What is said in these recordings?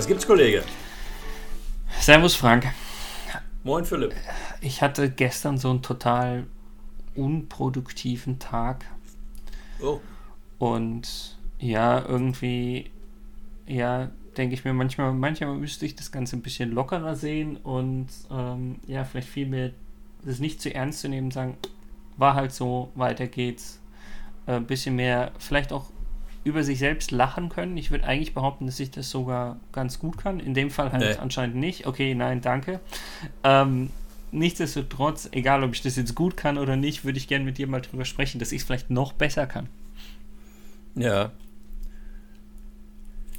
Was gibt's, Kollege? Servus, Frank. Moin, Philipp. Ich hatte gestern so einen total unproduktiven Tag. Oh. Und ja, irgendwie, ja, denke ich mir manchmal, manchmal müsste ich das Ganze ein bisschen lockerer sehen und ähm, ja, vielleicht viel mehr das nicht zu ernst zu nehmen, sagen, war halt so, weiter geht's. Ein äh, bisschen mehr, vielleicht auch über sich selbst lachen können. Ich würde eigentlich behaupten, dass ich das sogar ganz gut kann. In dem Fall halt nee. anscheinend nicht. Okay, nein, danke. Ähm, nichtsdestotrotz, egal ob ich das jetzt gut kann oder nicht, würde ich gerne mit dir mal drüber sprechen, dass ich es vielleicht noch besser kann. Ja.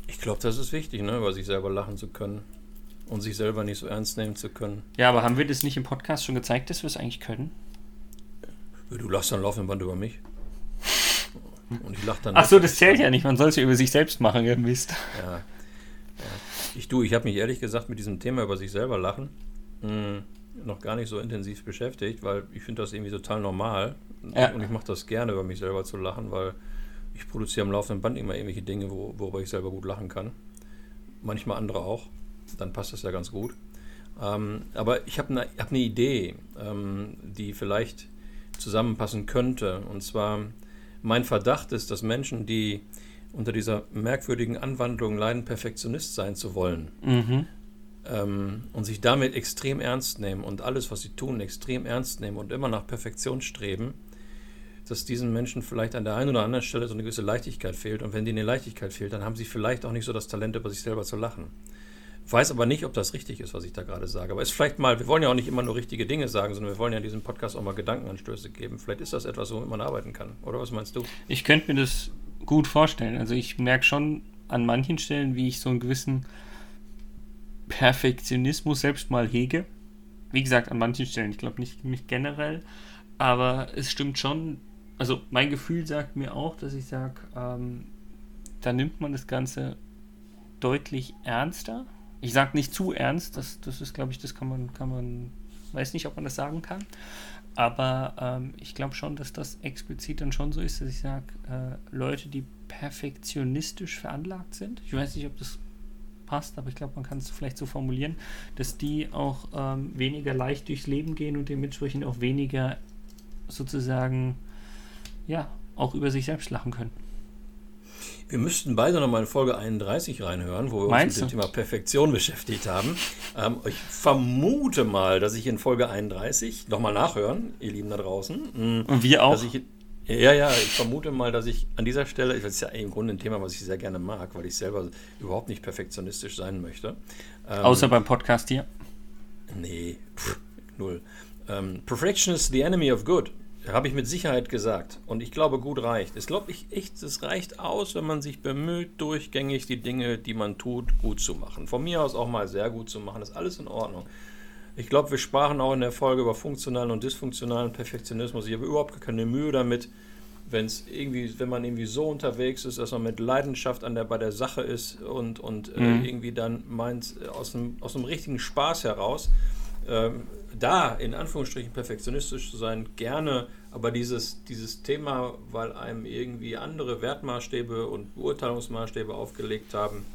Ich glaube, das ist wichtig, ne, über sich selber lachen zu können und sich selber nicht so ernst nehmen zu können. Ja, aber haben wir das nicht im Podcast schon gezeigt, dass wir es eigentlich können? Du lachst dann laufenden Band über mich. Und ich lache dann. Ach so, das zählt ja nicht. Man soll es ja über sich selbst machen, ihr Mist. Ja. ja. Ich du, ich habe mich ehrlich gesagt mit diesem Thema über sich selber lachen mh, hm, noch gar nicht so intensiv beschäftigt, weil ich finde das irgendwie total normal. Ja. Und ich mache das gerne, über mich selber zu lachen, weil ich produziere am laufenden Band immer irgendwelche Dinge, wo, worüber ich selber gut lachen kann. Manchmal andere auch. Dann passt das ja ganz gut. Ähm, aber ich habe eine hab ne Idee, ähm, die vielleicht zusammenpassen könnte. Und zwar mein Verdacht ist, dass Menschen, die unter dieser merkwürdigen Anwandlung leiden, Perfektionist sein zu wollen mhm. ähm, und sich damit extrem ernst nehmen und alles, was sie tun, extrem ernst nehmen und immer nach Perfektion streben, dass diesen Menschen vielleicht an der einen oder anderen Stelle so eine gewisse Leichtigkeit fehlt. Und wenn denen die Leichtigkeit fehlt, dann haben sie vielleicht auch nicht so das Talent, über sich selber zu lachen. Weiß aber nicht, ob das richtig ist, was ich da gerade sage. Aber ist vielleicht mal, wir wollen ja auch nicht immer nur richtige Dinge sagen, sondern wir wollen ja in diesem Podcast auch mal Gedankenanstöße geben. Vielleicht ist das etwas, womit man arbeiten kann. Oder was meinst du? Ich könnte mir das gut vorstellen. Also ich merke schon an manchen Stellen, wie ich so einen gewissen Perfektionismus selbst mal hege. Wie gesagt, an manchen Stellen. Ich glaube nicht, nicht generell. Aber es stimmt schon. Also mein Gefühl sagt mir auch, dass ich sage, ähm, da nimmt man das Ganze deutlich ernster ich sage nicht zu ernst, das, das ist, glaube ich, das kann man, kann man, weiß nicht, ob man das sagen kann. Aber ähm, ich glaube schon, dass das explizit dann schon so ist, dass ich sage, äh, Leute, die perfektionistisch veranlagt sind, ich weiß nicht, ob das passt, aber ich glaube, man kann es vielleicht so formulieren, dass die auch ähm, weniger leicht durchs Leben gehen und dementsprechend auch weniger sozusagen, ja, auch über sich selbst lachen können. Wir müssten beide nochmal in Folge 31 reinhören, wo wir Meinst uns mit dem Thema Perfektion beschäftigt haben. Ähm, ich vermute mal, dass ich in Folge 31 nochmal nachhören, ihr Lieben da draußen. Mm, Und wir auch. Ich, ja, ja, ich vermute mal, dass ich an dieser Stelle, das ist ja im Grunde ein Thema, was ich sehr gerne mag, weil ich selber überhaupt nicht perfektionistisch sein möchte. Ähm, Außer beim Podcast hier. Nee, pff, null. Ähm, Perfection is the enemy of good. Habe ich mit Sicherheit gesagt. Und ich glaube, gut reicht. Es glaube ich echt, es reicht aus, wenn man sich bemüht, durchgängig die Dinge, die man tut, gut zu machen. Von mir aus auch mal sehr gut zu machen. ist alles in Ordnung. Ich glaube, wir sprachen auch in der Folge über funktionalen und dysfunktionalen Perfektionismus. Ich habe überhaupt keine Mühe damit, wenn es irgendwie, wenn man irgendwie so unterwegs ist, dass man mit Leidenschaft an der, bei der Sache ist und, und äh, mhm. äh, irgendwie dann meint, aus einem, aus einem richtigen Spaß heraus ähm, da in Anführungsstrichen perfektionistisch zu sein, gerne, aber dieses, dieses Thema, weil einem irgendwie andere Wertmaßstäbe und Beurteilungsmaßstäbe aufgelegt haben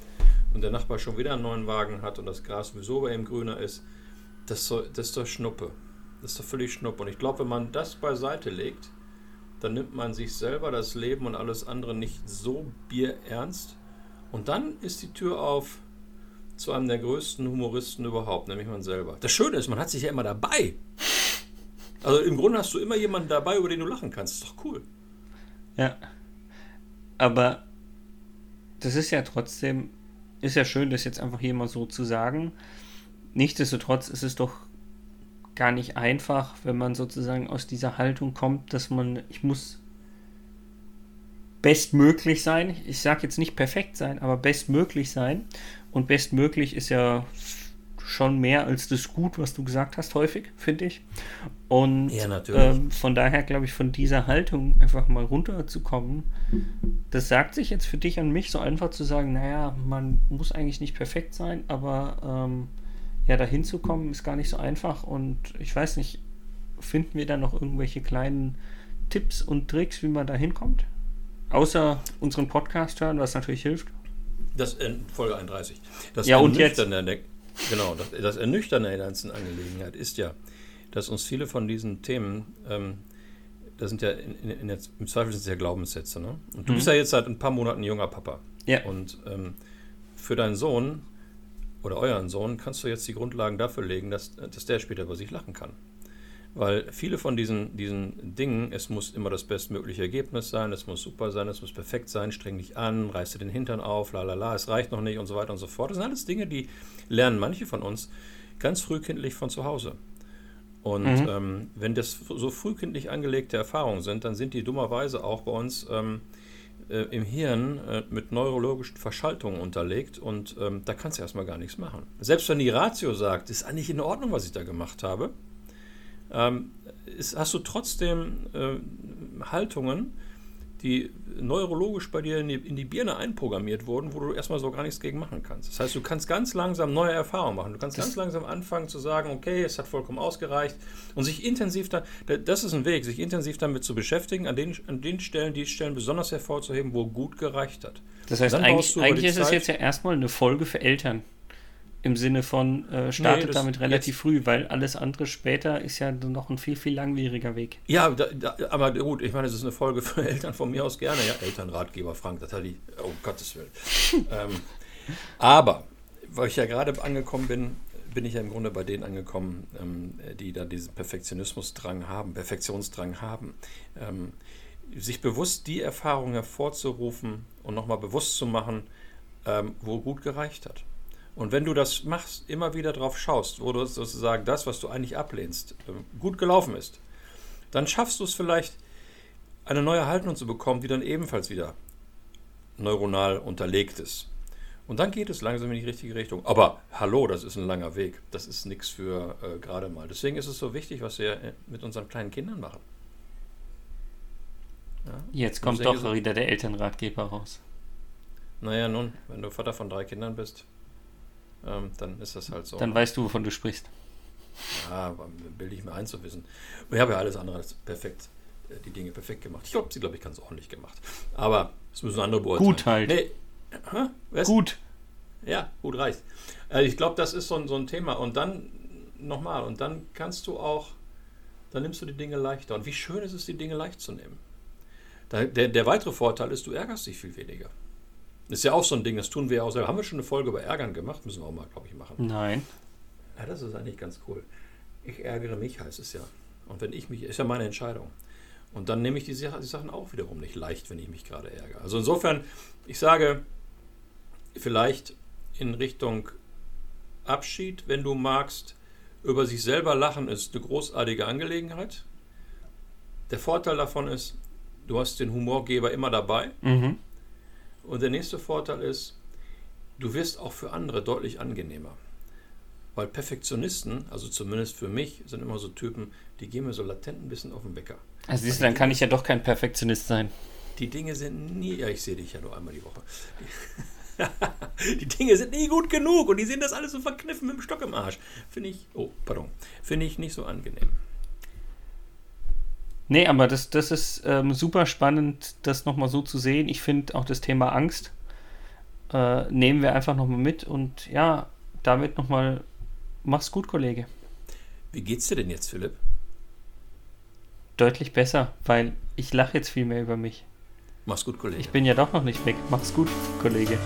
und der Nachbar schon wieder einen neuen Wagen hat und das Gras sowieso bei ihm grüner ist, das, so, das ist doch Schnuppe. Das ist doch völlig Schnuppe. Und ich glaube, wenn man das beiseite legt, dann nimmt man sich selber das Leben und alles andere nicht so bierernst. Und dann ist die Tür auf zu einem der größten Humoristen überhaupt, nämlich man selber. Das Schöne ist, man hat sich ja immer dabei. Also im Grunde hast du immer jemanden dabei, über den du lachen kannst. Das ist doch cool. Ja. Aber das ist ja trotzdem, ist ja schön, das jetzt einfach hier mal so zu sagen. Nichtsdestotrotz ist es doch gar nicht einfach, wenn man sozusagen aus dieser Haltung kommt, dass man, ich muss bestmöglich sein. Ich sage jetzt nicht perfekt sein, aber bestmöglich sein. Und bestmöglich ist ja schon mehr als das Gut, was du gesagt hast, häufig, finde ich. Und ja, ähm, von daher glaube ich, von dieser Haltung einfach mal runterzukommen, das sagt sich jetzt für dich und mich so einfach zu sagen, naja, man muss eigentlich nicht perfekt sein, aber ähm, ja, dahin zu kommen ist gar nicht so einfach. Und ich weiß nicht, finden wir da noch irgendwelche kleinen Tipps und Tricks, wie man da hinkommt? Außer unseren Podcast hören, was natürlich hilft. Das, äh, Folge 31. Das Ja, und jetzt? Ernüchternde- Genau, das, das Ernüchternde in der ganzen Angelegenheit ist ja, dass uns viele von diesen Themen, ähm, das sind ja in, in, in der, im Zweifel sind es ja Glaubenssätze, ne? Und du Mhm. bist ja jetzt seit ein paar Monaten junger Papa. Ja. Und ähm, für deinen Sohn oder euren Sohn kannst du jetzt die Grundlagen dafür legen, dass, dass der später über sich lachen kann. Weil viele von diesen, diesen Dingen, es muss immer das bestmögliche Ergebnis sein, es muss super sein, es muss perfekt sein, streng dich an, reiß dir den Hintern auf, la la la, es reicht noch nicht und so weiter und so fort. Das sind alles Dinge, die lernen manche von uns ganz frühkindlich von zu Hause. Und Mhm. ähm, wenn das so frühkindlich angelegte Erfahrungen sind, dann sind die dummerweise auch bei uns ähm, äh, im Hirn äh, mit neurologischen Verschaltungen unterlegt und ähm, da kannst du erstmal gar nichts machen. Selbst wenn die Ratio sagt, ist eigentlich in Ordnung, was ich da gemacht habe, ähm, ist, hast du trotzdem äh, Haltungen, die neurologisch bei dir in die, in die Birne einprogrammiert wurden, wo du erstmal so gar nichts gegen machen kannst. Das heißt, du kannst ganz langsam neue Erfahrungen machen. Du kannst ganz langsam anfangen zu sagen, okay, es hat vollkommen ausgereicht und sich intensiv da, da- das ist ein Weg, sich intensiv damit zu beschäftigen, an den, an den Stellen, die Stellen besonders hervorzuheben, wo gut gereicht hat. Das heißt, Dann eigentlich, eigentlich ist es jetzt ja erstmal eine Folge für Eltern. Im Sinne von, äh, startet das- damit relativ früh, weil alles andere später ist ja noch ein viel, viel langwieriger Weg. Ja, da, da, aber gut, ich meine, es ist eine Folge für Eltern von mir aus gerne. Ja, Elternratgeber Frank, das hat die, oh Gottes Willen. ähm, aber, weil ich ja gerade angekommen bin, bin ich ja im Grunde bei denen angekommen, ähm, die da diesen Perfektionismusdrang haben, Perfektionsdrang haben. Ähm, sich bewusst die Erfahrung hervorzurufen und nochmal bewusst zu machen, ähm, wo gut gereicht hat. Und wenn du das machst, immer wieder drauf schaust, wo du sozusagen das, was du eigentlich ablehnst, ähm, gut gelaufen ist, dann schaffst du es vielleicht, eine neue Haltung zu bekommen, die dann ebenfalls wieder neuronal unterlegt ist. Und dann geht es langsam in die richtige Richtung. Aber hallo, das ist ein langer Weg. Das ist nichts für äh, gerade mal. Deswegen ist es so wichtig, was wir äh, mit unseren kleinen Kindern machen. Ja? Jetzt kommt doch so- wieder der Elternratgeber raus. Naja, nun, wenn du Vater von drei Kindern bist, ähm, dann ist das halt so. Dann weißt du, wovon du sprichst. Ja, bilde ich mir ein zu wissen. Ich habe ja alles andere als perfekt, äh, die Dinge perfekt gemacht. Ich glaube, sie, glaube ich, ganz ordentlich gemacht. Aber es müssen andere beurteilen. Gut halt. Nee. Hä? Was? Gut. Ja, gut reicht. Äh, ich glaube, das ist so ein, so ein Thema. Und dann, nochmal, und dann kannst du auch, dann nimmst du die Dinge leichter. Und wie schön ist es, die Dinge leicht zu nehmen. Der, der weitere Vorteil ist, du ärgerst dich viel weniger. Das ist ja auch so ein Ding, das tun wir ja auch selber. Haben wir schon eine Folge über Ärgern gemacht? Müssen wir auch mal, glaube ich, machen. Nein. Ja, das ist eigentlich ganz cool. Ich ärgere mich, heißt es ja. Und wenn ich mich, ist ja meine Entscheidung. Und dann nehme ich die, die Sachen auch wiederum nicht leicht, wenn ich mich gerade ärgere. Also insofern, ich sage, vielleicht in Richtung Abschied, wenn du magst, über sich selber lachen ist eine großartige Angelegenheit. Der Vorteil davon ist, du hast den Humorgeber immer dabei. Mhm. Und der nächste Vorteil ist, du wirst auch für andere deutlich angenehmer. Weil Perfektionisten, also zumindest für mich, sind immer so Typen, die gehen mir so latent ein bisschen auf den Wecker. Also siehst du, dann kann ich ja doch kein Perfektionist sein. Die Dinge sind nie, ja, ich sehe dich ja nur einmal die Woche. Die Dinge sind nie gut genug und die sehen das alles so verkniffen mit dem Stock im Arsch. Finde ich, oh, pardon, finde ich nicht so angenehm. Nee, aber das, das ist ähm, super spannend, das nochmal so zu sehen. Ich finde auch das Thema Angst äh, nehmen wir einfach nochmal mit und ja, damit nochmal, mach's gut, Kollege. Wie geht's dir denn jetzt, Philipp? Deutlich besser, weil ich lache jetzt viel mehr über mich. Mach's gut, Kollege. Ich bin ja doch noch nicht weg. Mach's gut, Kollege.